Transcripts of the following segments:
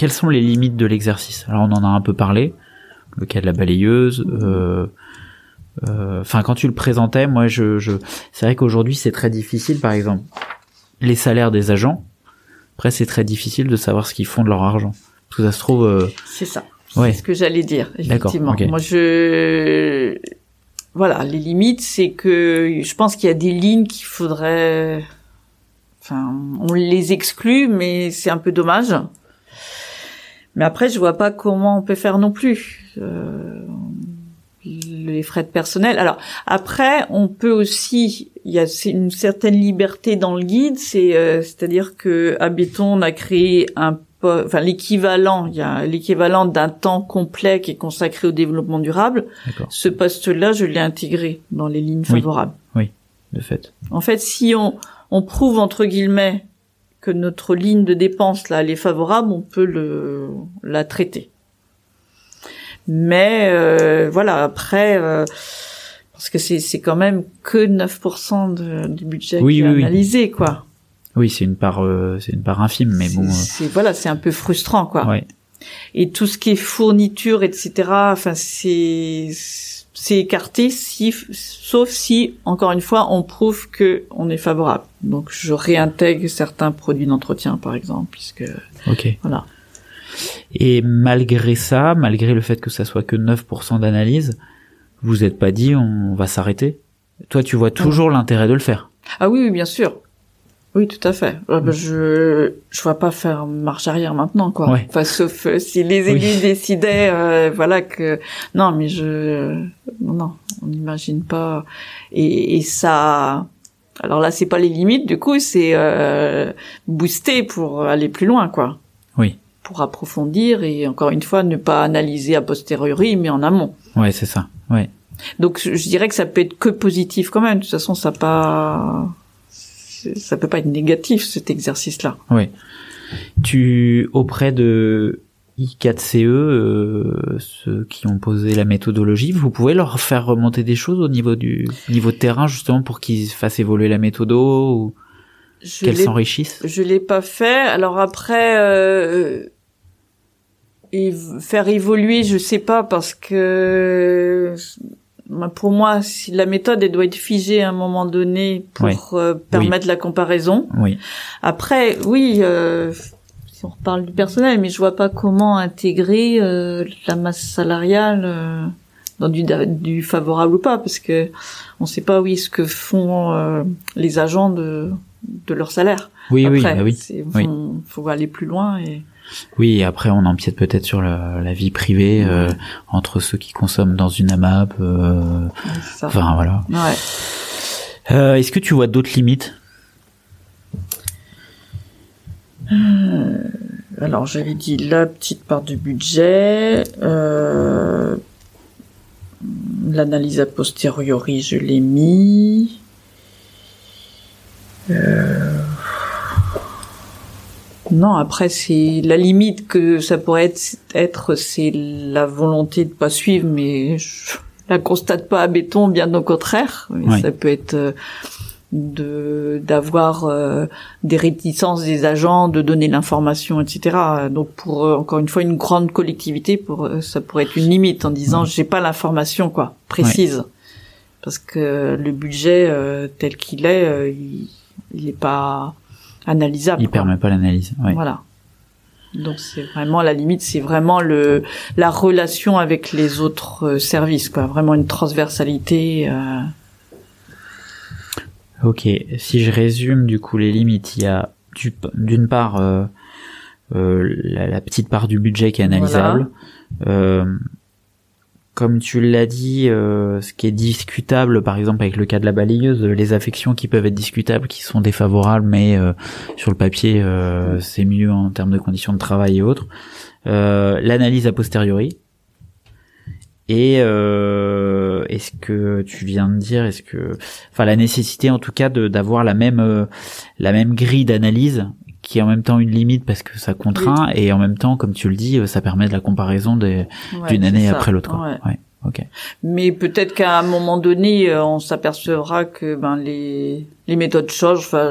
Quelles sont les limites de l'exercice? Alors on en a un peu parlé, le cas de la balayeuse. euh, euh, Enfin, quand tu le présentais, moi, je, je... c'est vrai qu'aujourd'hui c'est très difficile. Par exemple, les salaires des agents. Après, c'est très difficile de savoir ce qu'ils font de leur argent. Parce que ça se trouve. euh, C'est ça. Ouais. C'est ce que j'allais dire, effectivement. Moi, je... Voilà, les limites, c'est que je pense qu'il y a des lignes qu'il faudrait... Enfin, on les exclut, mais c'est un peu dommage. Mais après, je vois pas comment on peut faire non plus. Euh, les frais de personnel. Alors après, on peut aussi, il y a une certaine liberté dans le guide, c'est euh, c'est-à-dire que à Béton, on a créé un enfin l'équivalent, il y a l'équivalent d'un temps complet qui est consacré au développement durable. D'accord. Ce poste-là, je l'ai intégré dans les lignes Oui. favorables. de fait. En fait, si on, on prouve entre guillemets que notre ligne de dépense là elle est favorable, on peut le la traiter. Mais euh, voilà, après euh, parce que c'est c'est quand même que 9% de, du budget Oui, qui est oui, oui. analysé quoi. Oui, c'est une part, euh, c'est une part infime, mais bon. C'est- voilà, c'est un peu frustrant quoi. ouais. Et tout ce qui est fourniture, etc. Enfin, c'est c'est écarté si, sauf si, encore une fois, on prouve que on est favorable. Donc, je réintègre certains produits d'entretien, par exemple, puisque Ok. voilà. Et malgré ça, malgré le fait que ça soit que 9% d'analyse, vous êtes pas dit on va s'arrêter? Toi, tu vois toujours l'intérêt de le faire? Ah oui, oui, bien sûr. Oui, tout à fait. Euh, bah, je je vois pas faire marche arrière maintenant, quoi. Ouais. Enfin, sauf euh, si les élus Oui. décidaient, euh, voilà que non, mais je non, non, on n'imagine pas. Et, et ça. Alors là, c'est pas les limites. Du coup, c'est euh, booster pour aller plus loin, quoi. Oui. Pour approfondir et encore une fois, ne pas analyser a posteriori, mais en amont. Ouais, c'est ça. Ouais. Donc je je dirais que ça peut être que positif quand même. De toute façon, ça pas ça peut pas être négatif cet exercice-là. Ouais. Tu auprès de I4CE, euh, ceux qui ont posé la méthodologie, vous pouvez leur faire remonter des choses au niveau du niveau de terrain justement pour qu'ils fassent évoluer la méthode ou qu'elle s'enrichisse? je l'ai pas fait. Alors après euh, et faire évoluer, je sais pas parce que pour moi, si la méthode elle doit être figée à un moment donné pour euh, permettre la comparaison. Oui. Après, oui, euh, si on reparle du personnel, mais je vois pas comment intégrer euh, la masse salariale euh, dans du, du favorable ou pas, parce que on sait pas oui ce que font euh, les agents de de leur salaire. Oui, oui, Après, bah oui. Oui. faut, faut aller plus loin et Oui, et après on empiète peut-être sur la, la vie privée euh, entre ceux qui consomment dans une AMAP. Euh, ça. enfin voilà. Ouais. Euh, Est-ce que tu vois d'autres limites? Alors j'avais dit la petite part du budget, euh, l'analyse a posteriori, je l'ai mis. Non, après c'est la limite que ça pourrait être, être c'est la volonté de pas suivre, mais je la constate pas à béton, bien au contraire. Ça peut être euh, de d'avoir euh, des réticences des agents, de donner l'information, etc. Donc pour euh, encore une fois une grande collectivité, pour euh, ça pourrait être une limite en disant j'ai pas l'information quoi précise, parce que le budget tel qu'il est, il, il est pas analysable. Il quoi. permet pas l'analyse. Ouais. Voilà. Donc c'est vraiment la limite, c'est vraiment le la relation avec les autres euh, services, quoi. Vraiment une transversalité. Euh... Ok, si je résume du coup les limites, il y a d'une part euh, euh, la, la, petite part du budget qui est analysable. Euh, comme tu l'as dit, euh, ce qui est discutable, par exemple avec le cas de la balayeuse, les affections qui peuvent être discutables, qui sont défavorables, mais euh, sur le papier euh, c'est mieux en termes de conditions de travail et autres. L'analyse a posteriori. Et est-ce que tu viens de dire, est-ce que, enfin la nécessité en tout cas d'avoir la même la même grille d'analyse qui est en même temps une limite parce que ça contraint et en même temps, comme tu le dis, euh, ça permet de la comparaison d'une année après l'autre. Ouais. Ok. Mais peut-être qu'à un moment donné, euh, on s'apercevra que ben les les méthodes changent. Enfin,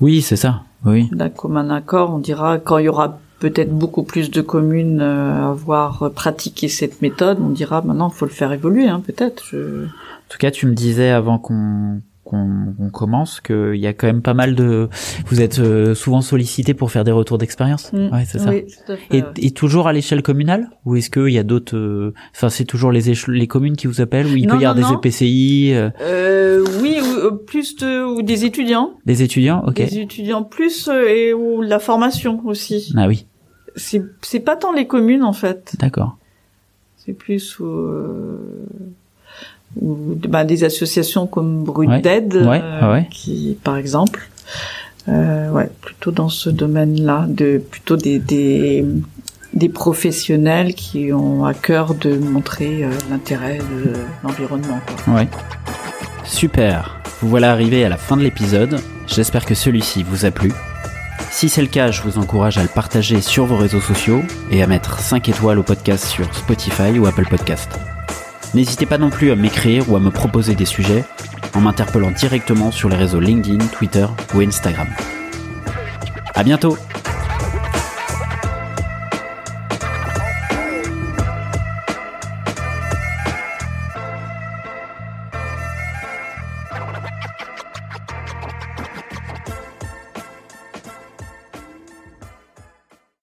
oui, c'est ça. Oui. D'un commun accord, on dira quand il y aura peut-être beaucoup plus de communes euh, à avoir pratiqué cette méthode, on dira maintenant il faut le faire évoluer, hein, peut-être. Je... En tout cas, tu me disais avant qu'on qu'on commence qu'il y a quand même pas mal de vous êtes euh, souvent sollicité pour faire des retours d'expérience. Mm. ouais c'est ça. Oui, et, et, toujours à l'échelle communale ou est-ce qu'il y a d'autres euh, enfin c'est toujours les les communes qui vous appellent ou il peut y avoir des EPCI euh... euh oui ou, plus de ou des étudiants. Des étudiants ok. Des étudiants plus et ou la formation aussi. Ah oui. C'est c'est pas tant les communes en fait. D'accord. C'est plus ou bah, des associations comme Brut d'aide, euh, qui, par exemple, euh, ouais, plutôt dans ce domaine-là, de plutôt des, des, des professionnels qui ont à cœur de montrer euh, l'intérêt de l'environnement. Ouais. Super. Vous voilà arrivé à la fin de l'épisode. J'espère que celui-ci vous a plu. Si c'est le cas, je vous encourage à le partager sur vos réseaux sociaux et à mettre 5 étoiles au podcast sur Spotify ou Apple Podcast. N'hésitez pas non plus à m'écrire ou à me proposer des sujets en m'interpellant directement sur les réseaux LinkedIn, Twitter ou Instagram. À bientôt!